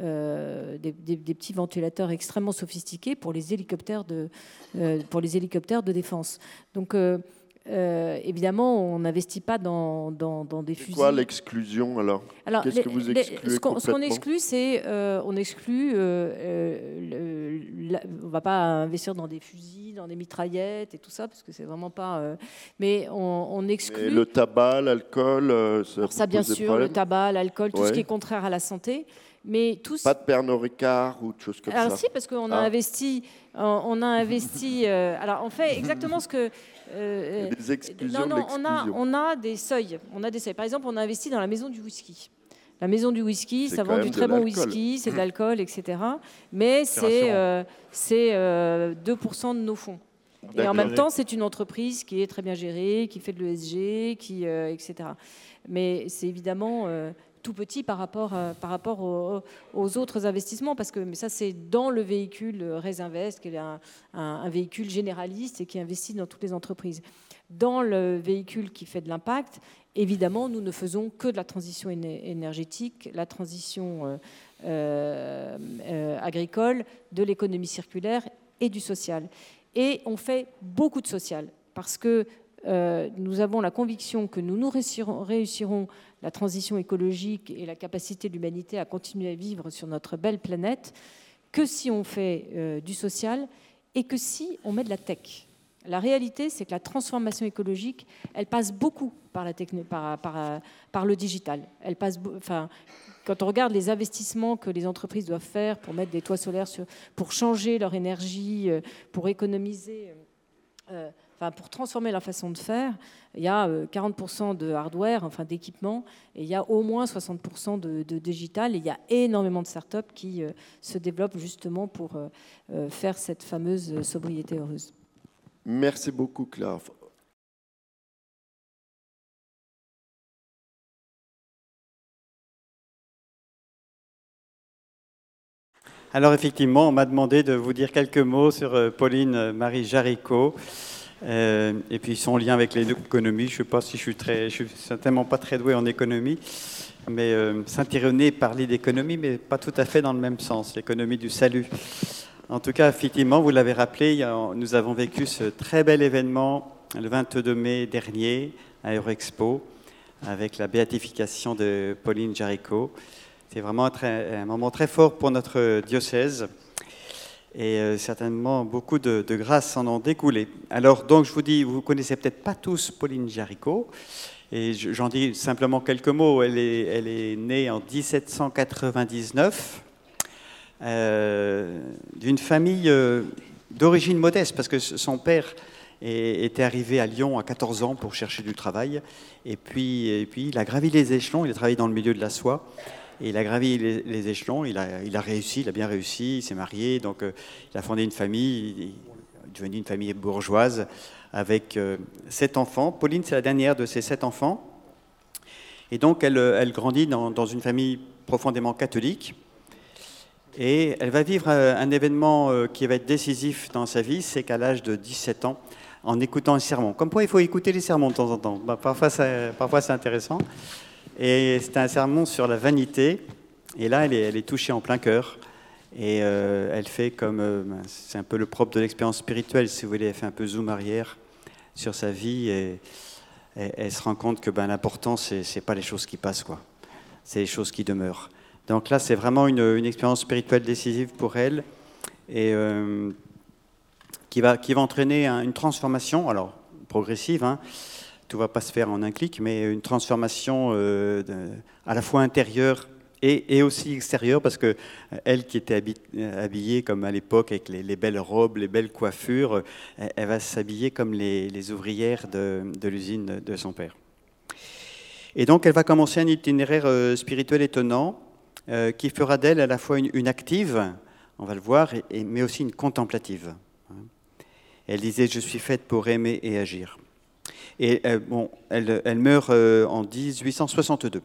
euh, des, petits ventilateurs extrêmement sophistiqués pour les hélicoptères de, euh, pour les hélicoptères de défense. Donc évidemment, on n'investit pas dans, dans, des fusils. quoi l'exclusion alors, alors Qu'est-ce que vous excluez Ce qu'on exclut, c'est euh, on exclut. Euh, on va pas investir dans des fusils, dans des mitraillettes et tout ça parce que c'est vraiment pas. mais on, exclut. le tabac, l'alcool. ça, ça bien sûr, le tabac, l'alcool, tout ce qui est contraire à la santé. Mais tous... Pas de Pernod Ricard ou de choses comme alors ça? si, parce qu'on a ah. investi. On a investi. alors on fait exactement ce que euh, des exclusions non, non, on a, on a des seuils. On a des seuils. Par exemple, on a investi dans la maison du whisky. La maison du whisky, ça vend du très bon whisky, c'est de [LAUGHS] l'alcool, etc. Mais c'est euh, 2% euh, de nos fonds. Et en même temps, c'est une entreprise qui est très bien gérée, qui fait de l'ESG, qui, euh, etc. Mais c'est évidemment euh, tout petit par rapport, euh, par rapport aux, autres investissements, parce que mais ça c'est dans le véhicule Resinvest, qui est un, véhicule généraliste et qui investit dans toutes les entreprises. Dans le véhicule qui fait de l'impact, évidemment, nous ne faisons que de la transition énergétique, la transition euh, euh, agricole, de l'économie circulaire et du social. Et on fait beaucoup de social, parce que nous avons la conviction que nous réussirons la transition écologique et la capacité de l'humanité à continuer à vivre sur notre belle planète que si on fait euh, du social et que si on met de la tech. La réalité, c'est que la transformation écologique, elle passe beaucoup par, le digital. Elle passe, enfin, quand on regarde les investissements que les entreprises doivent faire pour mettre des toits solaires, sur, pour changer leur énergie, euh, pour économiser. Euh, enfin, pour transformer leur façon de faire, il y a 40% euh, de hardware, enfin d'équipement, et il y a au moins 60% de, digital. Et il y a énormément de startups qui euh, se développent justement pour euh, faire cette fameuse sobriété heureuse. Merci beaucoup, Claire. Alors effectivement, on m'a demandé de vous dire quelques mots sur Pauline Marie Jaricot. Euh, et puis son lien avec l'économie, je ne sais pas si je suis suis certainement pas très doué en économie, mais euh, Saint-Irénée parlait d'économie, mais pas tout à fait dans le même sens, l'économie du salut. En tout cas, effectivement, vous l'avez rappelé, nous avons vécu ce très bel événement le 22 mai dernier à Eurexpo avec la béatification de Pauline Jaricot. C'est vraiment un moment très fort pour notre diocèse et euh, certainement beaucoup de, grâces en ont découlé. Alors donc je vous dis, vous connaissez peut-être pas tous Pauline Jaricot, et j'en dis simplement quelques mots. Elle est, elle est née en 1799 euh, d'une famille euh, d'origine modeste, parce que son père était arrivé à Lyon à 14 ans pour chercher du travail, et puis, et puis il a gravi les échelons, il a travaillé dans le milieu de la soie, et il a gravi les, échelons, il a, réussi, il a bien réussi, il s'est marié, donc euh, il a fondé une famille, il est devenu une famille bourgeoise avec euh, sept enfants. Pauline, c'est la dernière de ces sept enfants. Et donc elle, euh, grandit dans, dans, une famille profondément catholique. Et elle va vivre un événement qui va être décisif dans sa vie, c'est qu'à l'âge de 17 ans, en écoutant un sermon. Comme quoi, il faut écouter les sermons de temps en temps. Bah, parfois, parfois c'est intéressant. Et c'est un sermon sur la vanité. Et là, elle est, touchée en plein cœur. Et euh, elle fait comme. Euh, ben, c'est un peu le propre de l'expérience spirituelle, si vous voulez. Elle fait un peu zoom arrière sur sa vie. Et, elle se rend compte que ben, l'important, c'est n'est pas les choses qui passent, quoi. C'est les choses qui demeurent. Donc là, c'est vraiment une, une, expérience spirituelle décisive pour elle. Et. Euh, qui va, qui va entraîner une transformation, alors progressive, hein, tout va pas se faire en un clic, mais une transformation euh, à la fois intérieure et, aussi extérieure, parce que euh, elle qui était habillée comme à l'époque avec les, belles robes, les belles coiffures, elle, va s'habiller comme les, ouvrières de, l'usine de son père. Et donc, elle va commencer un itinéraire spirituel étonnant qui fera d'elle à la fois une, active, on va le voir, mais aussi une contemplative. Elle disait Je suis faite pour aimer et agir. Et bon, elle, elle meurt en 1862.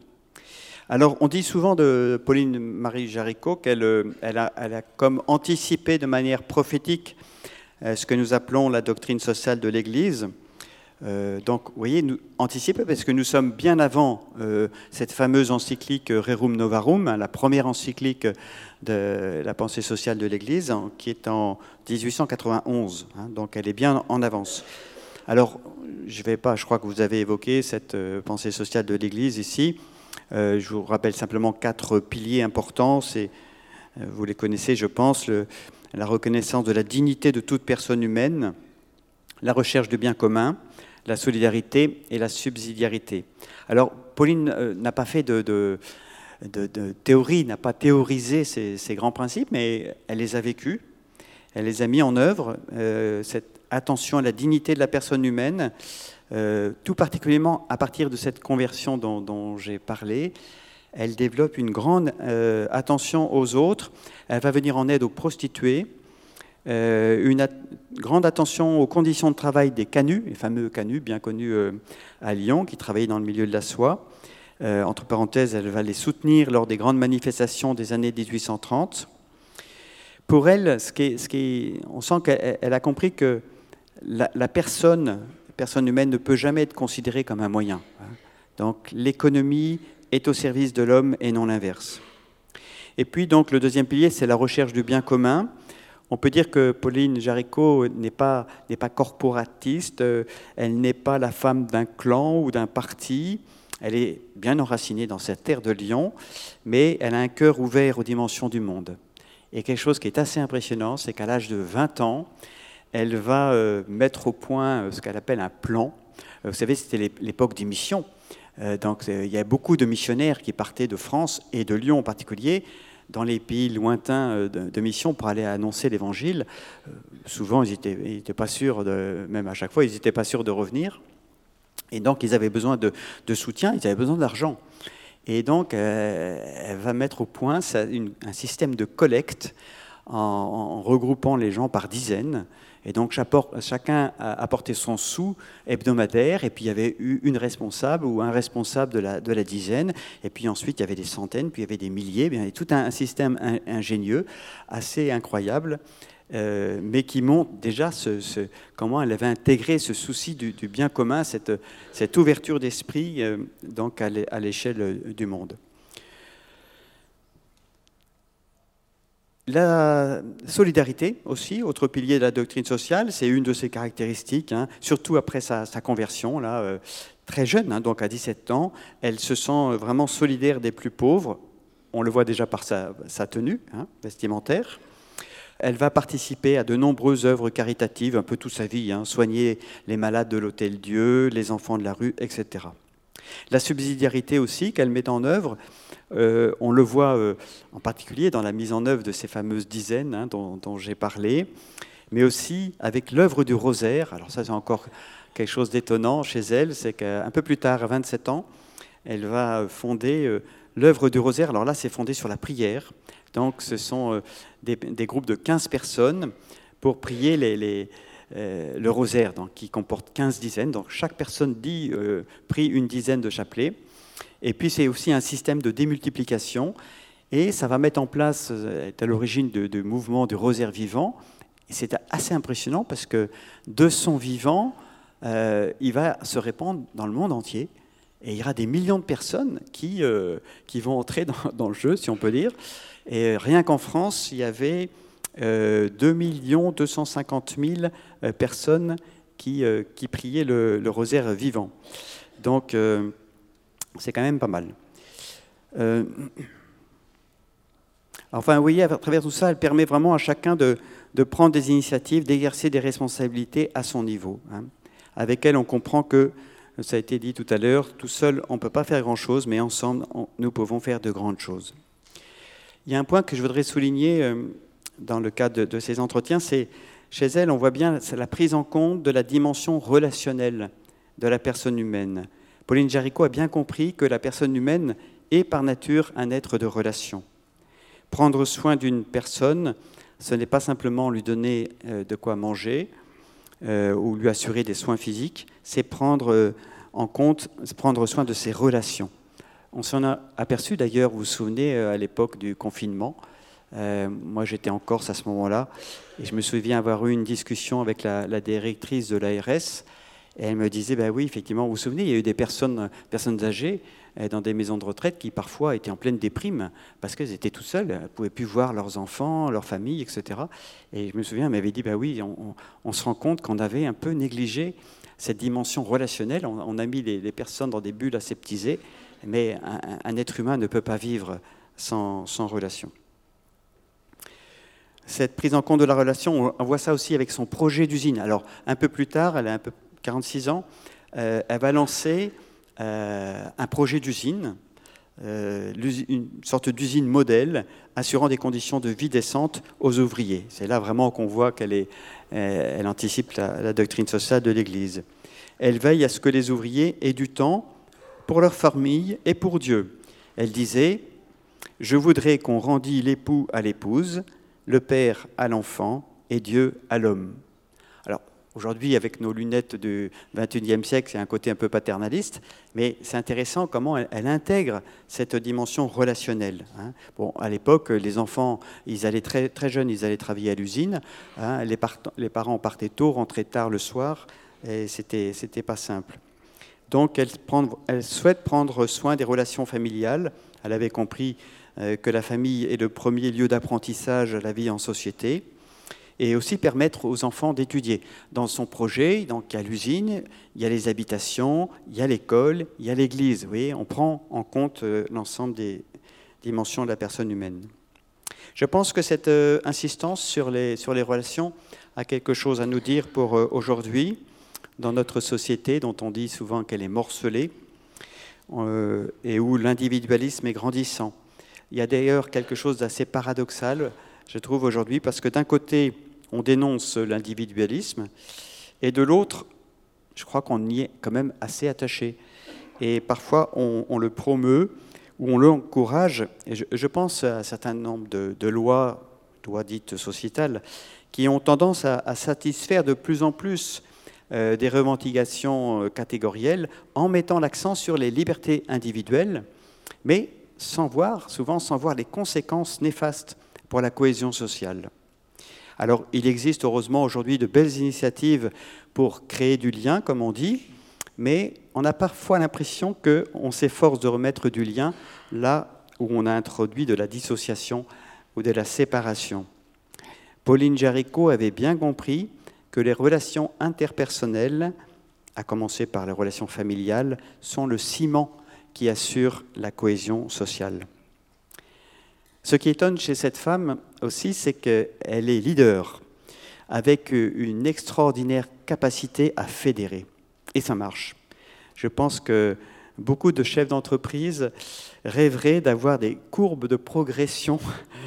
Alors, on dit souvent de Pauline Marie Jaricot qu'elle euh, a, comme anticipé de manière prophétique euh, ce que nous appelons la doctrine sociale de l'Église. Euh, donc, vous voyez, nous, parce que nous sommes bien avant cette fameuse encyclique Rerum Novarum, hein, la première encyclique de la pensée sociale de l'Église, hein, qui est en 1891. Hein, donc, elle est bien en avance. Alors, je ne vais pas, je crois que vous avez évoqué cette pensée sociale de l'Église ici. Euh, je vous rappelle simplement quatre piliers importants. Euh, vous les connaissez, je pense, la reconnaissance de la dignité de toute personne humaine, la recherche du bien commun, la solidarité et la subsidiarité. Alors, Pauline euh, n'a pas fait de, théorie, n'a pas théorisé ces, grands principes, mais elle les a vécus, elle les a mis en œuvre, cette attention à la dignité de la personne humaine, euh, tout particulièrement à partir de cette conversion dont, j'ai parlé, elle développe une grande euh, attention aux autres. Elle va venir en aide aux prostituées, euh, une grande attention aux conditions de travail des canuts, les fameux canuts bien connus à Lyon, qui travaillaient dans le milieu de la soie. entre parenthèses, elle va les soutenir lors des grandes manifestations des années 1830. Pour elle, ce qui on sent qu'elle a compris que la, personne personne humaine ne peut jamais être considérée comme un moyen. Donc l'économie est au service de l'homme et non l'inverse. Et puis donc le deuxième pilier, c'est la recherche du bien commun. On peut dire que Pauline Jaricot n'est pas, n'est pas corporatiste, elle n'est pas la femme d'un clan ou d'un parti, elle est bien enracinée dans cette terre de Lyon, mais elle a un cœur ouvert aux dimensions du monde. Et quelque chose qui est assez impressionnant, c'est qu'à l'âge de 20 ans, elle va euh, mettre au point euh, ce qu'elle appelle un plan. Euh, vous savez, c'était l'époque des missions. Donc il y a beaucoup de missionnaires qui partaient de France et de Lyon en particulier dans les pays lointains de, mission pour aller annoncer l'évangile. Souvent, ils n'étaient pas sûrs, de, même à chaque fois, ils n'étaient pas sûrs de revenir. Et donc, ils avaient besoin de, soutien, ils avaient besoin d'argent. Et donc, elle va mettre au point un système de collecte en, regroupant les gens par dizaines. Et donc chacun a apporté son sou hebdomadaire, et puis il y avait eu une responsable ou un responsable de la, de la dizaine, et puis ensuite il y avait des centaines, puis il y avait des milliers, bien, tout un, système ingénieux, assez incroyable. Euh, mais qui montre déjà ce, comment elle avait intégré ce souci du, bien commun, cette, cette ouverture d'esprit euh, donc à l'échelle du monde. La solidarité aussi, autre pilier de la doctrine sociale, c'est une de ses caractéristiques, hein, surtout après sa, conversion, euh, très jeune, hein, donc à 17 ans, elle se sent vraiment solidaire des plus pauvres, on le voit déjà par sa, tenue hein, vestimentaire. Elle va participer à de nombreuses œuvres caritatives, un peu toute sa vie, soigner les malades de l'Hôtel Dieu, les enfants de la rue, etc. La subsidiarité aussi qu'elle met en œuvre, euh, on le voit euh, en particulier dans la mise en œuvre de ces fameuses dizaines hein, dont, j'ai parlé, mais aussi avec l'œuvre du rosaire. Alors ça c'est encore quelque chose d'étonnant chez elle, c'est qu'un peu plus tard, à 27 ans, elle va fonder euh, l'œuvre du rosaire. Alors là c'est fondé sur la prière. Donc ce sont des, groupes de 15 personnes pour prier les euh, le rosaire, donc, qui comporte 15 dizaines. Donc chaque personne dit, euh, prie une dizaine de chapelets. Et puis c'est aussi un système de démultiplication. Et ça va mettre en place, euh, est à l'origine de mouvements de rosaire vivant. Et c'est assez impressionnant parce que de son vivant, il va se répandre dans le monde entier. Et il y aura des millions de personnes qui, qui vont entrer dans, le jeu, si on peut dire. Et rien qu'en France, il y avait 2 250 000 personnes qui, euh, qui priaient le, rosaire vivant. Donc, euh, c'est quand même pas mal. Euh, enfin, vous voyez, à travers tout ça, elle permet vraiment à chacun de, de prendre des initiatives, d'exercer des responsabilités à son niveau. Hein. Avec elle, on comprend que, ça a été dit tout à l'heure, tout seul, on ne peut pas faire grand-chose, mais ensemble, nous pouvons faire de grandes choses. Il y a un point que je voudrais souligner dans le cadre de, ces entretiens, c'est chez elle, on voit bien la prise en compte de la dimension relationnelle de la personne humaine. Pauline Jaricot a bien compris que la personne humaine est par nature un être de relation. Prendre soin d'une personne, ce n'est pas simplement lui donner euh, de quoi manger euh, ou lui assurer des soins physiques, c'est prendre euh, en compte, prendre soin de ses relations. On s'en a aperçu d'ailleurs, vous vous souvenez, à l'époque du confinement. Moi, j'étais en Corse à ce moment-là, et je me souviens avoir eu une discussion avec la, directrice de l'ARS et elle me disait, ben oui, effectivement, vous vous souvenez, il y a eu des personnes, âgées euh, dans des maisons de retraite qui parfois étaient en pleine déprime parce qu'elles étaient tout seules, elles ne pouvaient plus voir leurs enfants, leur famille, etc. Et je me souviens, elle m'avait dit, ben oui, on, se rend compte qu'on avait un peu négligé cette dimension relationnelle. On, a mis les, personnes dans des bulles aseptisées, mais un, être humain ne peut pas vivre sans relation cette prise en compte de la relation, on voit ça aussi avec son projet d'usine. Alors, un peu plus tard, elle a un peu 46 ans, euh, elle va lancer euh, un projet d'usine, euh, une sorte d'usine modèle assurant des conditions de vie décentes aux ouvriers. C'est là vraiment qu'on voit qu'elle elle anticipe la, doctrine sociale de l'Église. Elle veille à ce que les ouvriers aient du temps pour leur famille et pour Dieu. Elle disait, je voudrais qu'on rendît l'époux à l'épouse, le père à l'enfant et Dieu à l'homme. Aujourd'hui, avec nos lunettes du XXIe siècle, c'est un côté un peu paternaliste, mais c'est intéressant comment elle, intègre cette dimension relationnelle. Hein. Bon, à l'époque, les enfants, ils allaient très, très jeunes, ils allaient travailler à l'usine. Hein. Les, parents partaient tôt, rentraient tard le soir, et c'était, c'était pas simple. Donc, elle, souhaite prendre soin des relations familiales. Elle avait compris que la famille est le premier lieu d'apprentissage à la vie en société et aussi permettre aux enfants d'étudier. Dans son projet, donc, il y a l'usine, il y a les habitations, il y a l'école, il y a l'église. On prend en compte euh, l'ensemble des dimensions de la personne humaine. Je pense que cette euh, insistance sur les, sur les relations a quelque chose à nous dire pour euh, aujourd'hui, dans notre société dont on dit souvent qu'elle est morcelée et où l'individualisme est grandissant. Il y a d'ailleurs quelque chose d'assez paradoxal je trouve, aujourd'hui, parce que d'un côté, on dénonce l'individualisme, et de l'autre, je crois qu'on y est quand même assez attaché. Et parfois, on, le promeut ou on l'encourage. Et je, pense à un certain nombre de, lois, lois dites sociétales, qui ont tendance à, satisfaire de plus en plus euh, des revendications euh, catégorielles en mettant l'accent sur les libertés individuelles, mais sans voir, souvent sans voir les conséquences néfastes pour la cohésion sociale. Alors, il existe heureusement aujourd'hui de belles initiatives pour créer du lien, comme on dit, mais on a parfois l'impression qu'on s'efforce de remettre du lien là où on a introduit de la dissociation ou de la séparation. Pauline Jaricot avait bien compris que les relations interpersonnelles, à commencer par les relations familiales, sont le ciment qui assure la cohésion sociale. Ce qui étonne chez cette femme aussi, c'est qu'elle est leader, avec une extraordinaire capacité à fédérer. Et ça marche. Je pense que beaucoup de chefs d'entreprise rêveraient d'avoir des courbes de progression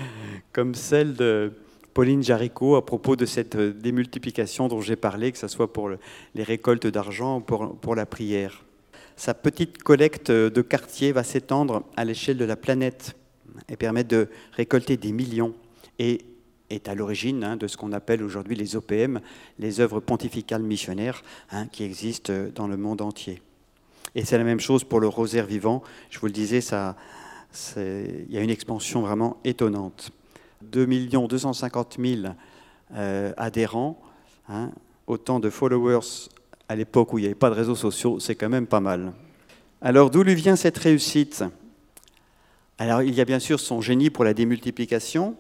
[LAUGHS] comme celle de Pauline Jaricot à propos de cette démultiplication dont j'ai parlé, que ce soit pour les récoltes d'argent ou pour, pour la prière. Sa petite collecte de quartier va s'étendre à l'échelle de la planète et permettre de récolter des millions et est à l'origine hein, de ce qu'on appelle aujourd'hui les OPM, les œuvres pontificales missionnaires, hein, qui existent dans le monde entier. Et c'est la même chose pour le rosaire vivant. Je vous le disais, il y a une expansion vraiment étonnante. 2 250 000 adhérents, hein, autant de followers à l'époque où il n'y avait pas de réseaux sociaux, c'est quand même pas mal. Alors d'où lui vient cette réussite? Alors il y a bien sûr son génie pour la démultiplication,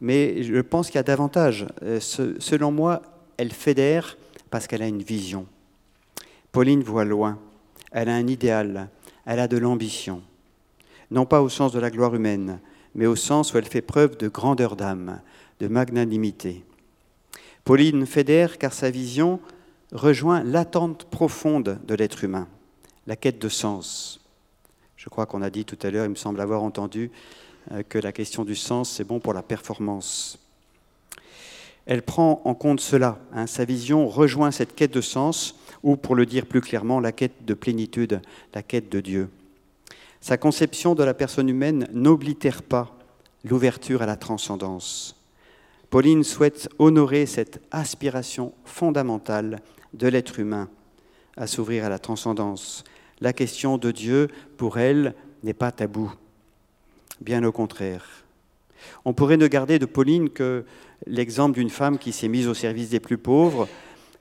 mais je pense qu'il y a davantage. Euh, selon moi, elle fédère parce qu'elle a une vision. Pauline voit loin, elle a un idéal, elle a de l'ambition. Non pas au sens de la gloire humaine, mais au sens où elle fait preuve de grandeur d'âme, de magnanimité. Pauline fédère car sa vision rejoint l'attente profonde de l'être humain, la quête de sens. Je crois qu'on a dit tout à l'heure, il me semble avoir entendu, euh, que la question du sens, c'est bon pour la performance. Elle prend en compte cela. Hein. sa vision rejoint cette quête de sens ou pour le dire plus clairement, la quête de plénitude, la quête de Dieu. Sa conception de la personne humaine n'oblitère pas l'ouverture à la transcendance. Pauline souhaite honorer cette aspiration fondamentale de l'être humain à s'ouvrir à la transcendance. La question de Dieu, pour elle, n'est pas tabou. Bien au contraire. On pourrait ne garder de Pauline que l'exemple d'une femme qui s'est mise au service des plus pauvres,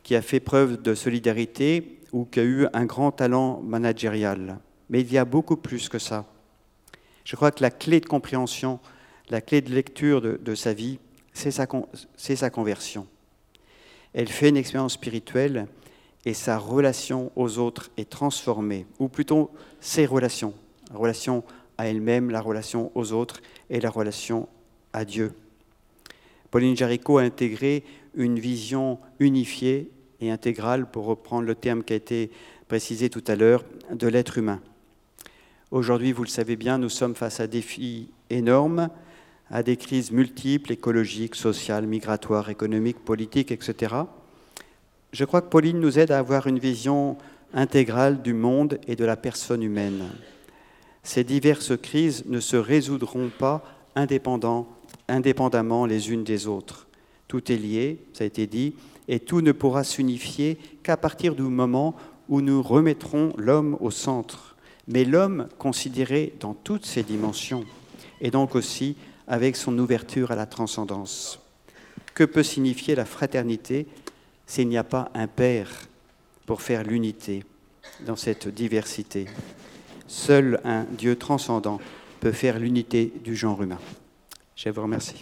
qui a fait preuve de solidarité ou qui a eu un grand talent managérial. Mais il y a beaucoup plus que ça. Je crois que la clé de compréhension, la clé de lecture de, sa vie, c'est sa, conversion. Elle fait une expérience spirituelle et sa relation aux autres est transformée, ou plutôt ses relations, la relation à elle-même, la relation aux autres et la relation à Dieu. Pauline Jaricot a intégré une vision unifiée et intégrale, pour reprendre le terme qui a été précisé tout à l'heure, de l'être humain. Aujourd'hui, vous le savez bien, nous sommes face à des défis énormes, à des crises multiples, écologiques, sociales, migratoires, économiques, politiques, etc. Je crois que Pauline nous aide à avoir une vision intégrale du monde et de la personne humaine. Ces diverses crises ne se résoudront pas indépendamment les unes des autres. Tout est lié, ça a été dit, et tout ne pourra s'unifier qu'à partir du moment où nous remettrons l'homme au centre, mais l'homme considéré dans toutes ses dimensions, et donc aussi avec son ouverture à la transcendance. Que peut signifier la fraternité s'il n'y a pas un Père pour faire l'unité dans cette diversité? Seul un Dieu transcendant peut faire l'unité du genre humain. Je vous remercie.